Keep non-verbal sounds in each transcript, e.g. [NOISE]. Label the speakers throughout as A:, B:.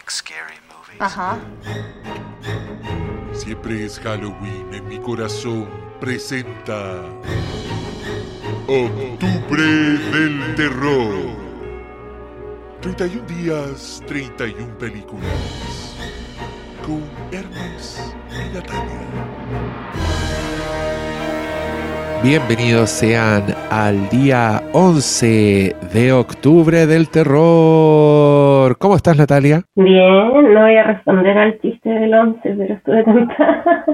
A: like scary movies.
B: Ajá.
C: Siempre es Halloween en mi corazón. Presenta. Octubre del Terror. 31 días, 31 películas. Con Hermes y Natalia.
D: Bienvenidos sean al día 11 de octubre del terror. ¿Cómo estás, Natalia?
E: Bien, no voy a responder al chiste del 11, pero estuve tentada.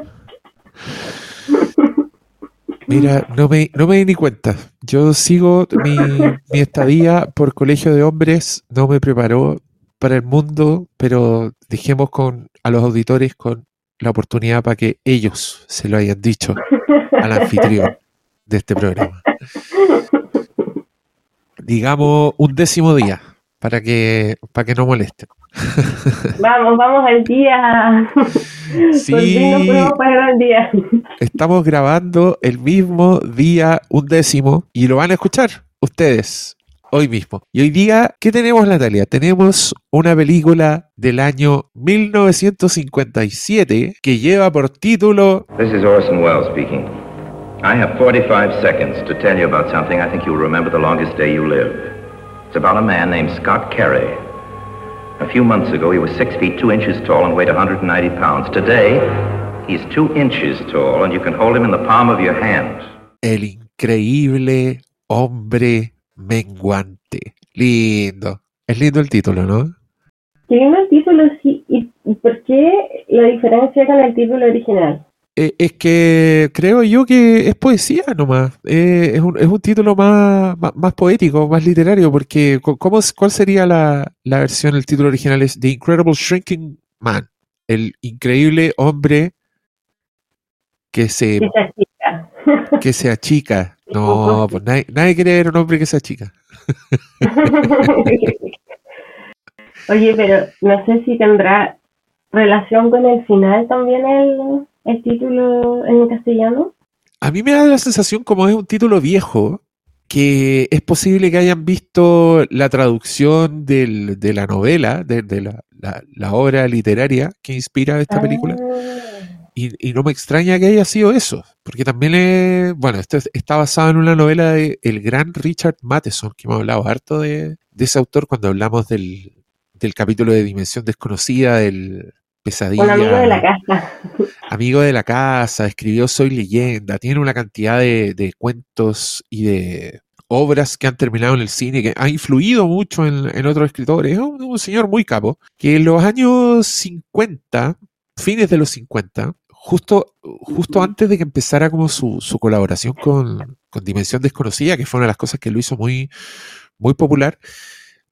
D: Mira, no me, no me di ni cuenta. Yo sigo mi, mi estadía por colegio de hombres, no me preparó para el mundo, pero dejemos con a los auditores con la oportunidad para que ellos se lo hayan dicho al anfitrión [LAUGHS] de este programa. Digamos un décimo día para que para que no molesten. [LAUGHS]
E: Vamos, vamos al día. Por fin nos
D: Sí,
E: podemos poner al día.
D: estamos grabando el mismo día un décimo y lo van a escuchar ustedes hoy mismo. Y hoy día, ¿qué tenemos, Natalia? Tenemos una película del año 1957 que lleva por título
F: This is Orson Welles speaking. I have 45 seconds to tell you about something I think you'll remember the longest day you live. It's about a man named Scott Carey. A few months ago, he was 6 feet 2 inches tall and weighed 190 pounds. Today, he's 2 inches tall and you can hold him in the palm of your hand.
D: El increíble hombre menguante. Lindo. Es lindo el título, ¿no?
E: Qué lindo el título, sí. ¿Y, y por qué la diferencia con el título original?
D: Eh, es que creo yo que es poesía nomás. Eh, es, un, es un título más, más, más poético, más literario, porque ¿cómo, ¿cuál sería la, la versión? El título original es The Incredible Shrinking Man, el increíble hombre que se,
E: Esa chica. [LAUGHS]
D: que se achica. No, pues nadie, nadie quiere ver un hombre que se achica. [LAUGHS]
E: Oye, pero no sé si tendrá relación con el final también el, el título en castellano.
D: A mí me da la sensación, como es un título viejo, que es posible que hayan visto la traducción del- de la novela, de, de la, la- la obra literaria que inspira esta película.
E: Ah,
D: Y, y no me extraña que haya sido eso, porque también es, bueno, esto es- está basado en una novela de el gran Richard Matheson, que hemos hablado harto de, de ese autor cuando hablamos del, del capítulo de Dimensión Desconocida, del Pesadilla.
E: un amigo de la casa.
D: Amigo de la casa, escribió Soy leyenda, tiene una cantidad de, de cuentos y de obras que han terminado en el cine, que ha influido mucho en, en otros escritores. Es un, un señor muy capo, que en los años 50, fines de los 50, justo, justo antes de que empezara como su, su colaboración con, con Dimensión Desconocida, que fue una de las cosas que lo hizo muy, muy popular,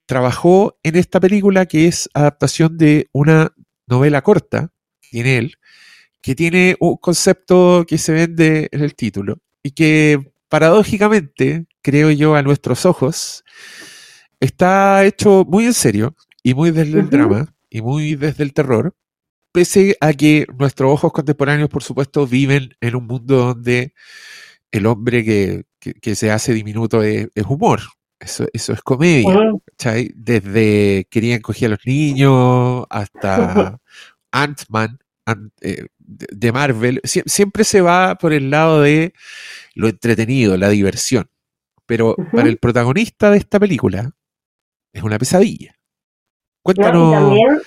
D: trabajó en esta película que es adaptación de una novela corta tiene él, que tiene un concepto que se vende en el título y que paradójicamente, creo yo, a nuestros ojos, está hecho muy en serio y muy desde el drama y muy desde el terror, pese a que nuestros ojos contemporáneos, por supuesto, viven en un mundo donde el hombre que, que- que se hace diminuto es, es humor. Eso, eso es comedia. Desde querían coger a los niños hasta [LAUGHS] Ant-Man Ant- eh, de Marvel. Sie- siempre se va por el lado de lo entretenido, la diversión. Pero para el protagonista de esta película es una pesadilla.
E: No,
D: Cuéntanos.
E: y también,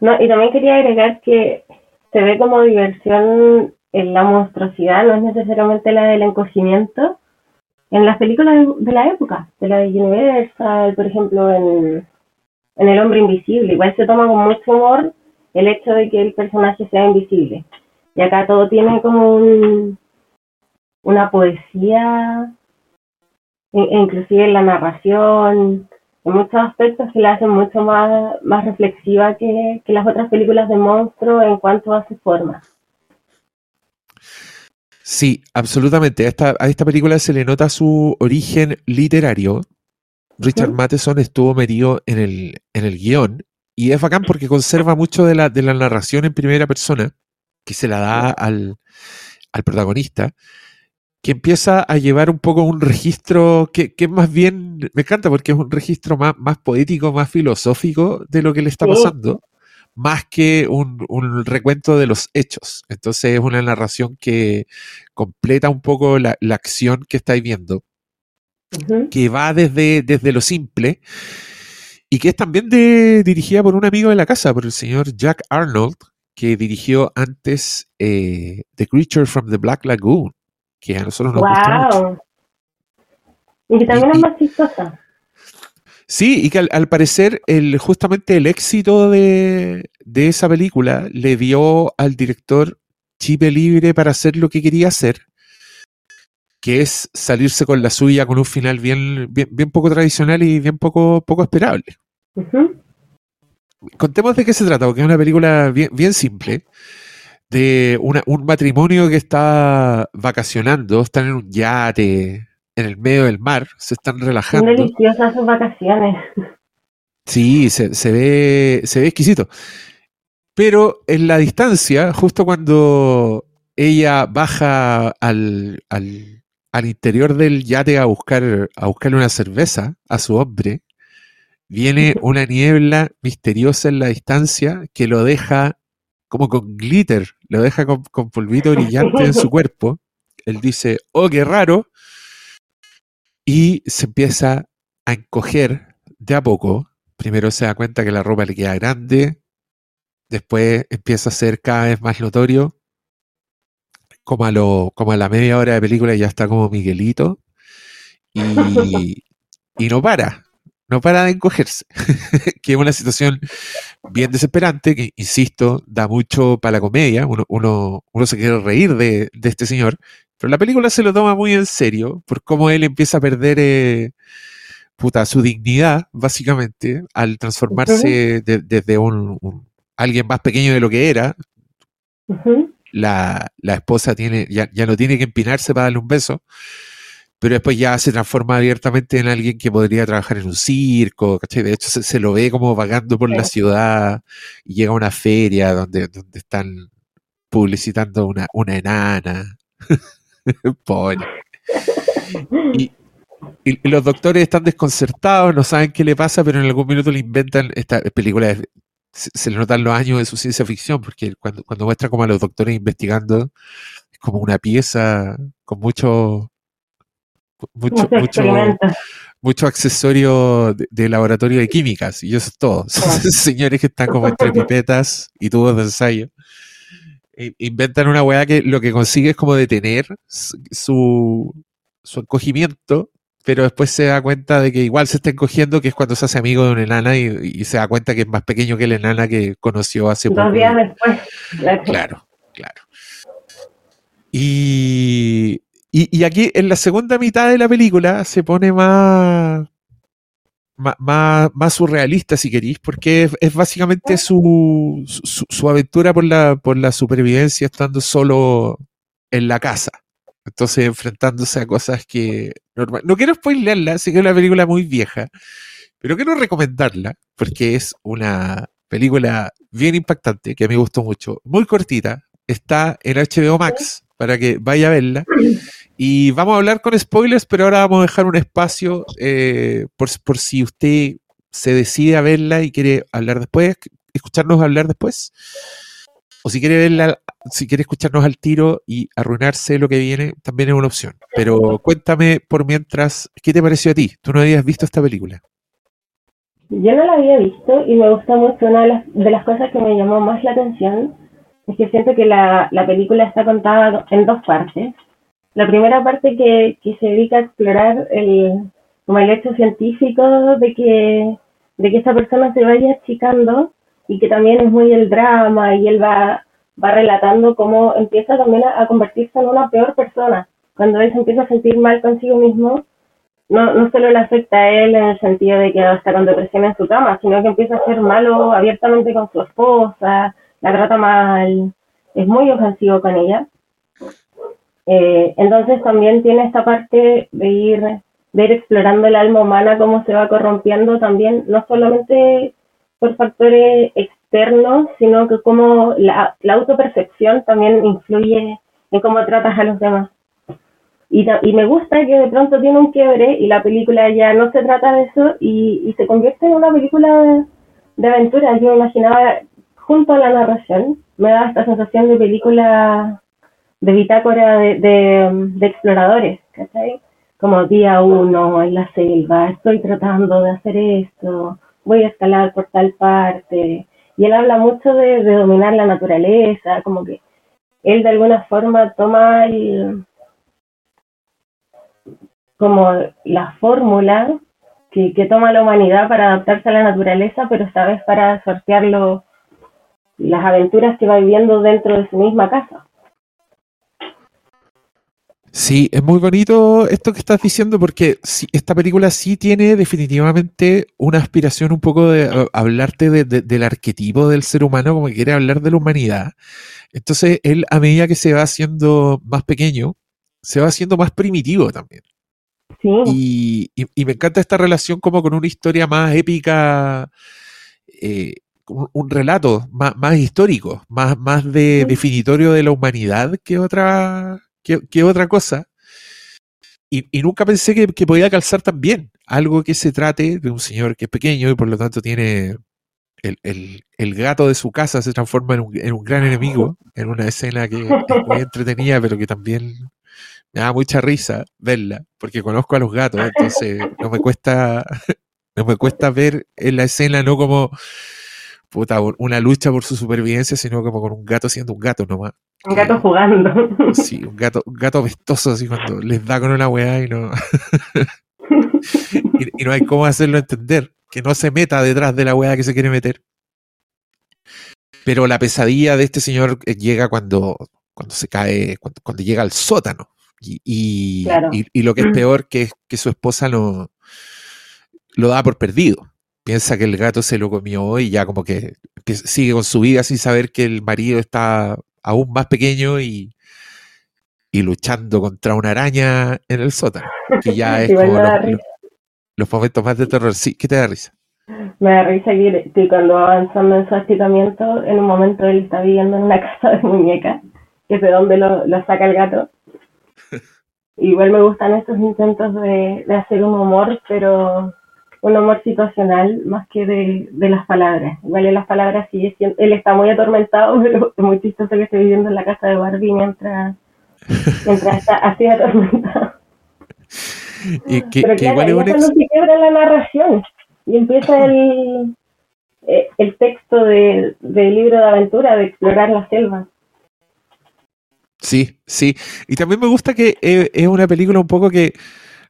E: no, y también quería agregar que se ve como diversión en la monstruosidad, no es necesariamente la del encogimiento. En las películas de, la época, de la de Universal, por ejemplo, en, El Hombre Invisible, igual se toma con mucho humor el hecho de que el personaje sea invisible. Y acá todo tiene como un, una poesía, e- e inclusive en la narración, en muchos aspectos que la hacen mucho más, reflexiva que, que las otras películas de monstruos en cuanto a su forma.
D: Sí, absolutamente. A esta, a esta película se le nota su origen literario. Richard. Matheson estuvo metido en el, en el guion y es bacán porque conserva mucho de la, de la narración en primera persona que se la da al, al protagonista, que empieza a llevar un poco un registro que, que es más bien, me encanta porque es un registro más, más poético, más filosófico de lo que le está
E: Sí.
D: pasando. Más que un, un recuento de los hechos. Entonces es una narración que completa un poco la, la acción que estáis viendo, que va desde, desde lo simple y que es también de, dirigida por un amigo de la casa, por el señor Jack Arnold, que dirigió antes eh, The Creature from the Black Lagoon, que a nosotros nos gusta mucho.
E: Wow. Y que también
D: Y-
E: es más chistosa.
D: Sí, y que al, al parecer el, justamente el éxito de, de esa película le dio al director chipe libre para hacer lo que quería hacer, que es salirse con la suya con un final bien, bien, bien poco tradicional y bien poco, poco esperable. Contemos de qué se trata, porque es una película bien, bien simple, de una- un matrimonio que está vacacionando, están en un yate en el medio del mar, se están
E: Son
D: relajando.
E: deliciosas sus vacaciones.
D: Sí, se, se ve, se ve exquisito. Pero en la distancia, justo cuando ella baja al, al, al interior del yate a buscar, a buscarle una cerveza a su hombre, viene [LAUGHS] una niebla misteriosa en la distancia que lo deja como con glitter, lo deja con, con polvito brillante en su [LAUGHS] cuerpo. Él dice, oh, qué raro. Y se empieza a encoger de a poco. Primero se da cuenta que la ropa le queda grande, después empieza a ser cada vez más notorio. Como a, lo, como a la media hora de película ya está como Miguelito. Y, y no para, no para de encogerse. [LAUGHS] que es una situación bien desesperante, que insisto, da mucho para la comedia. Uno, uno, uno se quiere reír de, de este señor, pero la película se lo toma muy en serio por cómo él empieza a perder eh, puta, su dignidad, básicamente, al transformarse de- desde un, un- alguien más pequeño de lo que era. La, la esposa tiene, ya, ya no tiene que empinarse para darle un beso, pero después ya se transforma abiertamente en alguien que podría trabajar en un circo, ¿cachai? De hecho, se, se lo ve como vagando por la ciudad y llega a una feria donde, donde están publicitando una, una enana. [LAUGHS] Pobre. Y, los doctores están desconcertados, no saben qué le pasa, pero en algún minuto le inventan esta película. Se, se le notan los años de su ciencia ficción, porque cuando, cuando muestra como a los doctores investigando, es como una pieza con mucho, mucho,
E: Mucho
D: mucho, accesorio de, de laboratorio de químicas, y eso es todo. [LAUGHS] Son señores que están como entre pipetas y tubos de ensayo. E- Inventan una weá que lo que consigue es como detener su- su, encogimiento, pero después se da cuenta de que igual se está encogiendo, que es cuando se hace amigo de una enana y, y se da cuenta que es más pequeño que la enana que conoció hace poco.
E: Dos días después. Claro.
D: Claro, claro. Y, y, y aquí en la segunda mitad de la película se pone más, más, más, surrealista, si queréis, porque es, es básicamente su, su, su aventura por la, por la supervivencia estando solo en la casa. Entonces, enfrentándose a cosas que. normal- No quiero spoilearla, sé que es una película muy vieja, pero quiero recomendarla porque es una película bien impactante que a mí me gustó mucho, muy cortita. Está en HBO Max para que vaya a verla. Y vamos a hablar con spoilers, pero ahora vamos a dejar un espacio eh, por, si usted se decide a verla y quiere hablar después, escucharnos hablar después. O si quiere verla, si quiere escucharnos al tiro y arruinarse lo que viene, también es una opción. Pero cuéntame por mientras, ¿qué te pareció a ti? ¿Tú no habías visto esta película?
E: Yo no la había visto y me gusta mucho. Una de las, de las cosas que me llamó más la atención es que siento que la película está contada en dos partes. La primera parte que, que se dedica a explorar el, como el hecho científico de que, de que esta persona se vaya achicando y que también es muy el drama y él va, va relatando cómo empieza también a, convertirse en una peor persona. Cuando él se empieza a sentir mal consigo mismo, no, no solo le afecta a él en el sentido de que está con depresión en su cama, sino que empieza a ser malo abiertamente con su esposa, la trata mal, es muy ofensivo con ella. Eh, entonces también tiene esta parte de ir, de ir explorando el alma humana, cómo se va corrompiendo también, no solamente por factores externos, sino que cómo la, la autopercepción también influye en cómo tratas a los demás. Y, y me gusta que de pronto tiene un quiebre y la película ya no se trata de eso y, y se convierte en una película de, de aventura. Yo imaginaba junto a la narración, me da esta sensación de película de bitácora de, de, exploradores, ¿cachai? Como día uno en la selva, estoy tratando de hacer esto, voy a escalar por tal parte. Y él habla mucho de, dominar la naturaleza, como que él de alguna forma toma el, como la fórmula que, que, toma la humanidad para adaptarse a la naturaleza, pero esta vez para sortear las aventuras que va viviendo dentro de su misma casa.
D: Sí, es muy bonito esto que estás diciendo porque esta película sí tiene definitivamente una aspiración un poco de hablarte del arquetipo del ser humano, como que quiere hablar de la humanidad. Entonces él a medida que se va haciendo más pequeño, se va haciendo más primitivo también. Sí. Y, me encanta esta relación como con una historia más épica, eh, un, relato más, más histórico, más, más de definitorio de la humanidad que otra ¿Qué, otra cosa? Y, nunca pensé que, podía calzar tan bien algo que se trate de un señor que es pequeño y por lo tanto tiene el, gato de su casa se transforma en un, gran enemigo en una escena que es muy entretenida pero que también me da mucha risa verla porque conozco a los gatos entonces no me cuesta [LAUGHS] no me cuesta ver en la escena no como puta, una lucha por su supervivencia sino como con un gato siendo un gato nomás
E: un gato jugando.
D: Sí, un gato, un gato vestoso así cuando les da con una weá y no. [LAUGHS] y, no hay cómo hacerlo entender. Que no se meta detrás de la weá que se quiere meter. Pero la pesadilla de este señor eh, llega cuando, cuando se cae, cuando, llega al sótano. Y, y, lo que es peor que que su esposa lo, lo da por perdido. Piensa que el gato se lo comió y ya como que sigue con su vida sin saber que el marido está aún más pequeño y, y luchando contra una araña en el sótano, que ya [LAUGHS] es como los, momentos más de terror. Sí, ¿qué te da risa?
E: Me da risa que, cuando avanzando en su asentamiento, en un momento él está viviendo en una [LAUGHS] casa de muñecas, que es de donde lo, saca el gato. [LAUGHS] Igual me gustan estos intentos de, de hacer un humor, pero un humor situacional más que de, las palabras. Igual las palabras sigue siendo, él está muy atormentado, [LAUGHS] pero es muy chistoso que esté viviendo en la casa de Barbie mientras, mientras está así atormentado. [LAUGHS]
D: Y que, pero claro, igual
E: es cuando se quiebra la narración y empieza el, eh, el texto del libro de aventura de explorar la selva.
D: Sí, sí. Y también me gusta que eh, es una película un poco que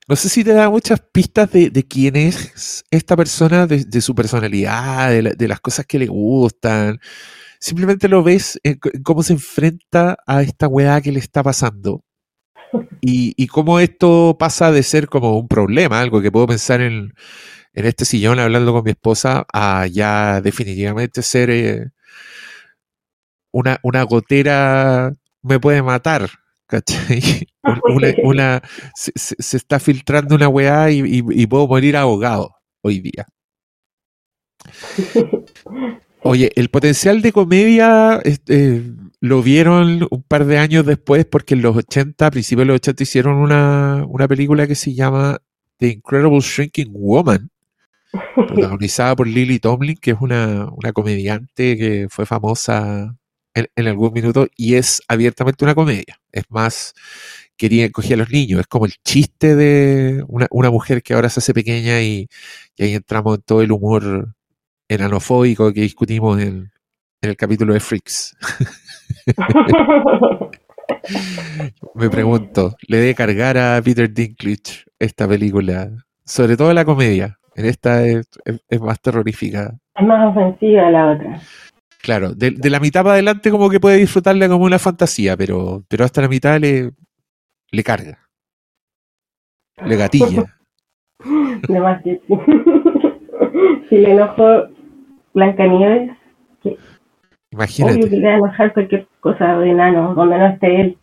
D: no sé si te da muchas pistas de, quién es esta persona, de, su personalidad, de, las cosas que le gustan. Simplemente lo ves en, cómo se enfrenta a esta weá que le está pasando. Y, cómo esto pasa de ser como un problema, algo que puedo pensar en, este sillón hablando con mi esposa, a ya definitivamente ser eh, una, una gotera me puede matar ¿cachai? [LAUGHS] Una, se, está filtrando una weá y, puedo morir ahogado hoy día. [LAUGHS] Oye, el potencial de comedia este, lo vieron un par de años después porque en los 80, a principios de los 80, hicieron una, una película que se llama The Incredible Shrinking Woman, [LAUGHS] protagonizada por Lily Tomlin, que es una, una comediante que fue famosa en, algún minuto y es abiertamente una comedia. Es más, quería coger a los niños. Es como el chiste de una, mujer que ahora se hace pequeña y, ahí entramos en todo el humor enanofóbico que discutimos en, el capítulo de Freaks. [LAUGHS] Me pregunto, ¿le debe cargar a Peter Dinklage esta película? Sobre todo la comedia. En esta es, es más terrorífica.
E: Es más ofensiva la otra.
D: Claro, de, la mitad para adelante como que puede disfrutarla como una fantasía, pero, pero hasta la mitad le, le carga. Le gatilla. [LAUGHS]
E: Demasiado. [LAUGHS] si le enojo Blancanieves, que
D: Imagínate.
E: Obvio que le enojar cualquier cosa de enano, donde no esté él.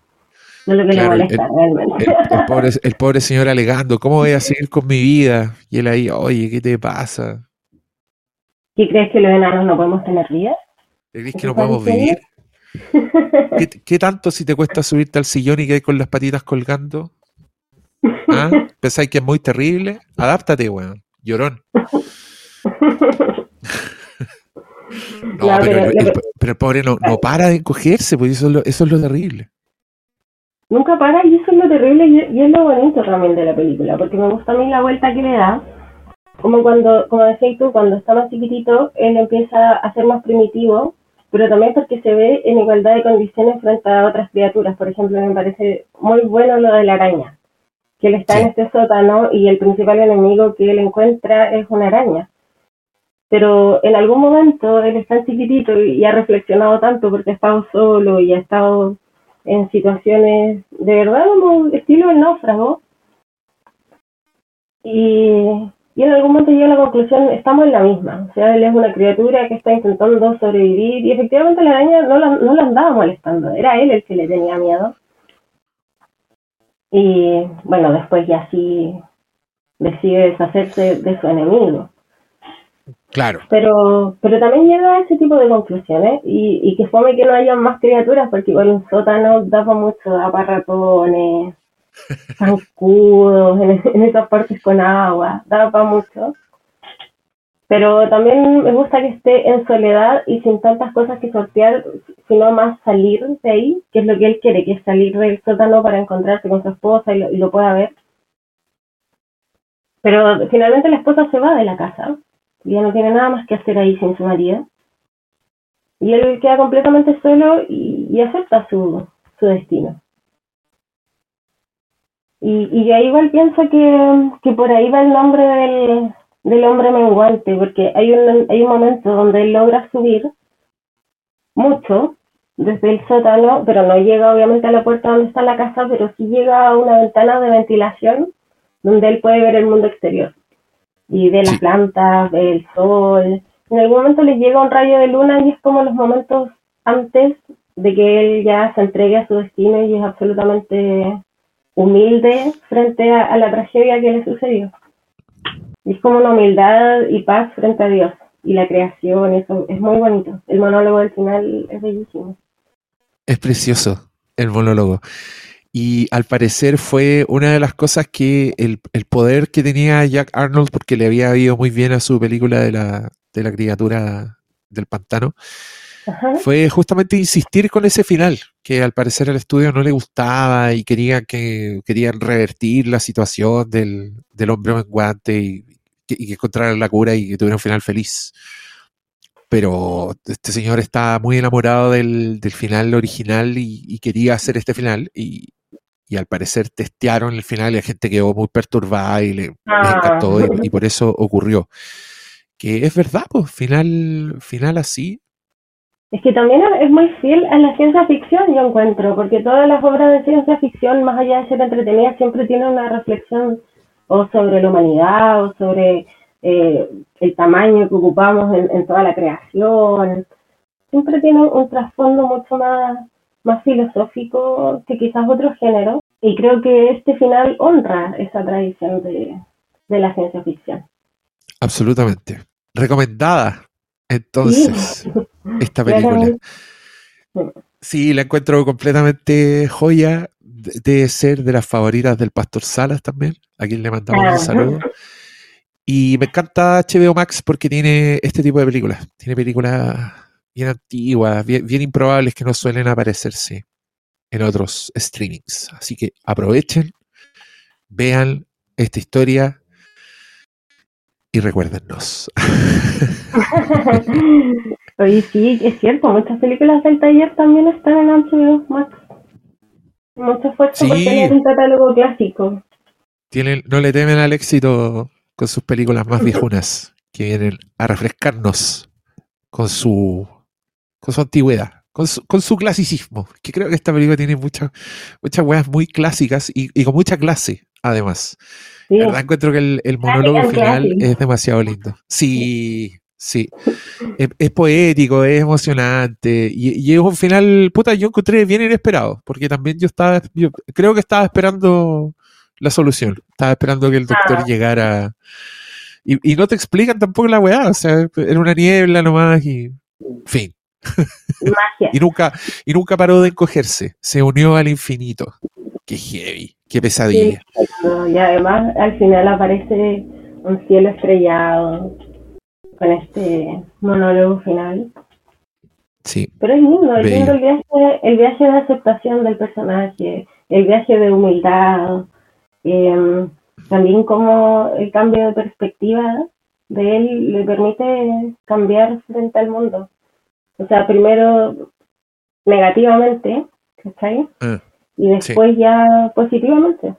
E: No es lo que le molesta realmente.
D: El, pobre, [LAUGHS] el pobre señor alegando, ¿cómo voy a seguir con mi vida? Y él ahí, oye, ¿qué te pasa?
E: ¿Qué crees que los enanos no podemos tener vida?
D: ¿Crees que no podemos vivir? ¿Qué, tanto si te cuesta subirte al sillón y que hay con las patitas colgando? ¿Ah? [LAUGHS] ¿Pensáis que es muy terrible? Adáptate, weón. Llorón. [LAUGHS] No, pero, el,
E: lo
D: el-
E: que-
D: pero el pobre no, no para de encogerse, pues eso es lo, eso es lo terrible.
E: Nunca para y eso es lo terrible y, y es lo bonito también de la película, porque me gusta a mí la vuelta que le da. Como cuando, como decías tú, cuando está más chiquitito, él empieza a ser más primitivo, pero también porque se ve en igualdad de condiciones frente a otras criaturas. Por ejemplo, me parece muy bueno lo de la araña, que él está
D: Sí.
E: en este sótano y el principal enemigo que él encuentra es una araña. Pero en algún momento él es tan chiquitito y, y ha reflexionado tanto porque ha estado solo y ha estado en situaciones de verdad como estilo el náufrago. Y, y en algún momento llega a la conclusión, estamos en la misma. O sea, él es una criatura que está intentando sobrevivir y efectivamente la araña no la, no la andaba molestando, era él el que le tenía miedo. Y bueno, después ya sí decide deshacerse de su enemigo
D: Claro.
E: pero pero también llega a ese tipo de conclusiones y, y que fome que no haya más criaturas porque igual un sótano da para mucho, para zancudos, en, esas partes con agua, da para mucho. Pero también me gusta que esté en soledad y sin tantas cosas que sortear, sino más salir de ahí, que es lo que él quiere, que es salir del sótano para encontrarse con su esposa y lo, pueda ver. Pero finalmente la esposa se va de la casa ya no tiene nada más que hacer ahí sin su marido. Y él queda completamente solo y, y acepta su, su destino. Y, y yo igual pienso que, que por ahí va el nombre del, del hombre menguante, porque hay un, hay un momento donde él logra subir mucho desde el sótano, pero no llega obviamente a la puerta donde está la casa, pero sí llega a una ventana de ventilación donde él puede ver el mundo exterior y ve las plantas, ve el sol. En algún momento le llega un rayo de luna y es como los momentos antes de que él ya se entregue a su destino y es absolutamente humilde frente a, la tragedia que le sucedió. Y es como una humildad y paz frente a Dios y la creación, eso es muy bonito. El monólogo del final es bellísimo.
D: Es precioso el monólogo. Y al parecer fue una de las cosas que el, el poder que tenía Jack Arnold, porque le había ido muy bien a su película de la, de la criatura del pantano,
E: Ajá.
D: fue justamente insistir con ese final, que al parecer al estudio no le gustaba y querían que querían revertir la situación del, del hombre menguante y, y que encontraran la cura y que tuviera un final feliz. Pero este señor está muy enamorado del, del final original y, y quería hacer este final y, y al parecer testearon el final y la gente quedó muy perturbada y le, les
E: Ah.
D: encantó y, y por eso ocurrió. Que es verdad, pues final, final así
E: Es que también es muy fiel a la ciencia ficción, yo encuentro, porque todas las obras de ciencia ficción, más allá de ser entretenidas, siempre tienen una reflexión o sobre la humanidad o sobre eh, el tamaño que ocupamos en, en toda la creación. Siempre tiene un trasfondo mucho más, más filosófico que quizás otros géneros. Y creo que este final honra esa tradición de, de la ciencia ficción.
D: Absolutamente. Recomendada, entonces, [LAUGHS] esta película. Sí, la encuentro completamente joya. de- Debe ser de las favoritas del Pastor Salas también, a quien le mandamos
E: Ah.
D: un saludo. Y me encanta HBO Max porque tiene este tipo de películas. Tiene películas bien antiguas, bien, bien improbables que no suelen aparecerse en otros streamings. Así que aprovechen, vean esta historia y recuérdennos. [LAUGHS] [LAUGHS]
E: Oye, sí, es cierto, muchas películas del taller también están en HBO Max. Mucho esfuerzo por
D: Sí.
E: tener un catálogo clásico.
D: Tienen, no le temen al éxito con sus películas más viejunas, que vienen a refrescarnos con su, con su antigüedad, con su, con su clasicismo. Que creo que esta película tiene muchas muchas weas muy clásicas y, y con mucha clase, además.
E: Sí,
D: La verdad encuentro que el, el monólogo final es demasiado lindo. Sí, sí. Es, es poético, es emocionante. Y, y es un final, puta, yo encontré bien inesperado. Porque también yo estaba, yo creo que estaba esperando la solución. Estaba esperando que el doctor
E: Ah.
D: llegara. Y, y no te explican tampoco la weá. O sea, era una niebla nomás y. Fin.
E: magia. [LAUGHS]
D: Y nunca, y nunca paró de encogerse. Se unió al infinito. Qué heavy, qué pesadilla.
E: Y además al final aparece un cielo estrellado. Con este monólogo final.
D: Sí.
E: Pero es lindo, es lindo el viaje, el viaje de aceptación del personaje, el viaje de humildad, eh, también como el cambio de perspectiva de él le permite cambiar frente al mundo. O sea, primero negativamente, ¿cachai?
D: Ah,
E: Y después ya positivamente.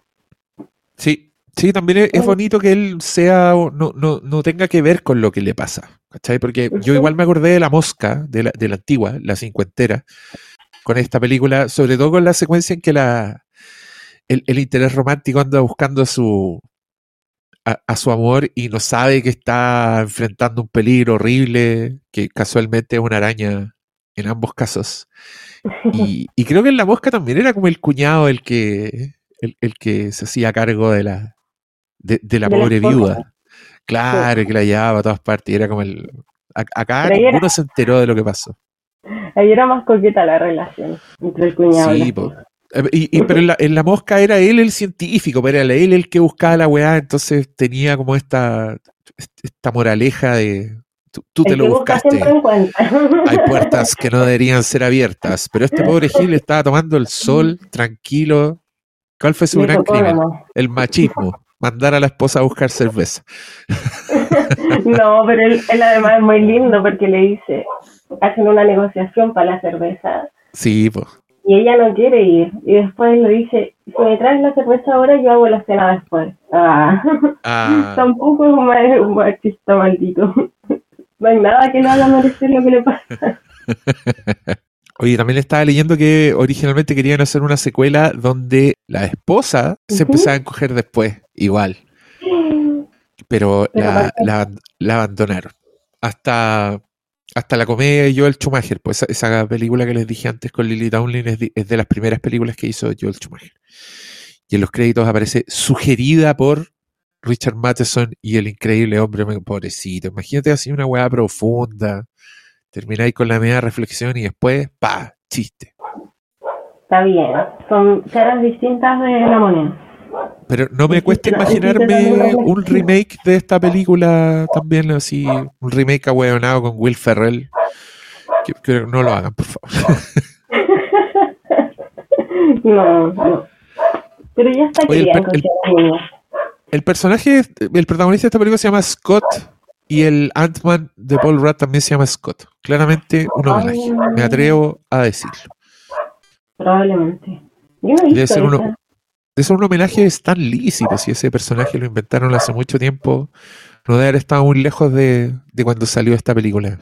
D: Sí, sí, también es, es bonito que él sea, no, no, no tenga que ver con lo que le pasa, ¿cachai? Porque yo igual me acordé de La Mosca, de la, de la antigua, la cincuentera, con esta película, sobre todo con la secuencia en que la, el, el interés romántico anda buscando a su, a, a su amor y no sabe que está enfrentando un peligro horrible, que casualmente es una araña en ambos casos. Y, [LAUGHS] y creo que en La Mosca también era como el cuñado el que, el, el que se hacía cargo de la, de, de la
E: De
D: pobre viuda. Claro, que la llevaba a todas partes. y Era como el. Acá
E: era-
D: ninguno se enteró de lo que pasó.
E: Ahí era más coqueta la relación entre el cuñado y la.
D: Eh, Y, y- pero en la, en la mosca era él el científico, pero era él el que buscaba la weá, entonces tenía como esta, esta moraleja de tú, tú te lo
E: busca
D: buscaste. Hay [LAUGHS] puertas que no deberían ser abiertas, pero este pobre Gil estaba tomando el sol tranquilo. ¿Cuál fue su gran crimen? El machismo. Mandar a la esposa a buscar cerveza. [LAUGHS]
E: No, pero él, él además es muy lindo porque le dice, hacen una negociación para la cerveza
D: Sí, pues.
E: y ella no quiere ir. Y después le dice, si me traes la cerveza ahora, yo hago la cena después. Ah,
D: Ah, [LAUGHS]
E: tampoco es un un machista maldito. [LAUGHS] No hay nada que le haga merecer lo que le pasa.
D: Oye, también estaba leyendo que originalmente querían hacer una secuela donde la esposa se empezaba a encoger después, igual. Pero
E: Pero
D: la, la, la abandonaron. Hasta, hasta la comedia de Joel Schumacher, pues esa, esa película que les dije antes con Lily es de, es de las primeras películas que hizo Joel Schumacher. Y en los créditos aparece sugerida por Richard Matheson y el increíble hombre, pobrecito. Imagínate así una weá profunda. Termináis con la media reflexión y después, pa, chiste.
E: Está bien, son caras distintas de la moneda.
D: Pero no me cuesta imaginarme un remake de esta película también así, un remake ahueonado con Will Ferrell. Que, que no lo hagan, por favor. [LAUGHS]
E: No, no. Pero ya está
D: Oye, el personaje, el protagonista de esta película se llama Scott y el Ant-Man de Paul Rudd también se llama Scott. Claramente un homenaje, me atrevo a decirlo.
E: Probablemente. Yo no he
D: Debe ser uno- ser un homenaje tan lícito, si ese personaje lo inventaron hace mucho tiempo, no debe haber estado muy lejos de, de cuando salió esta película.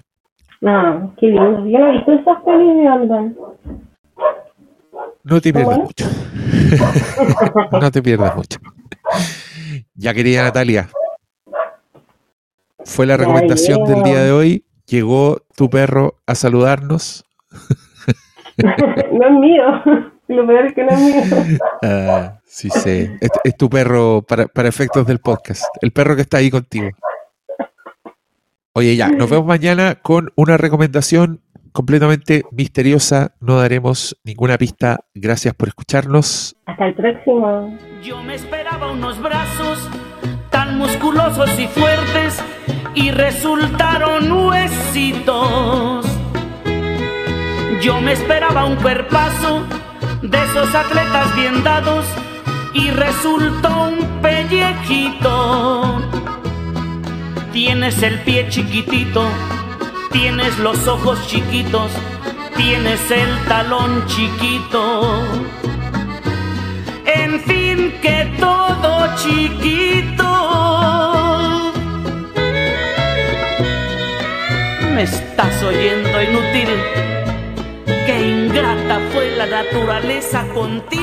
E: No, qué lindo. Yo no he visto esas pelis de.
D: No te pierdas mucho. [LAUGHS] no te pierdas mucho. Ya querida Natalia, fue la recomendación del día de hoy. Llegó tu perro a saludarnos. [LAUGHS]
E: no es mío. Lo peor es que no es [LAUGHS] mío.
D: Ah, sí sé. Es, es tu perro para, para efectos del podcast. El perro que está ahí contigo. Oye, ya, nos vemos mañana con una recomendación completamente misteriosa. No daremos ninguna pista. Gracias por escucharnos.
E: Hasta el próximo.
A: Yo me esperaba unos brazos tan musculosos y fuertes y resultaron huesitos. Yo me esperaba un cuerpazo de esos atletas bien dados y resultó un pellejito. Tienes el pie chiquitito, tienes los ojos chiquitos, tienes el talón chiquito. En fin, que todo chiquito. Me estás oyendo inútil. Ingrata fue la naturaleza contigo.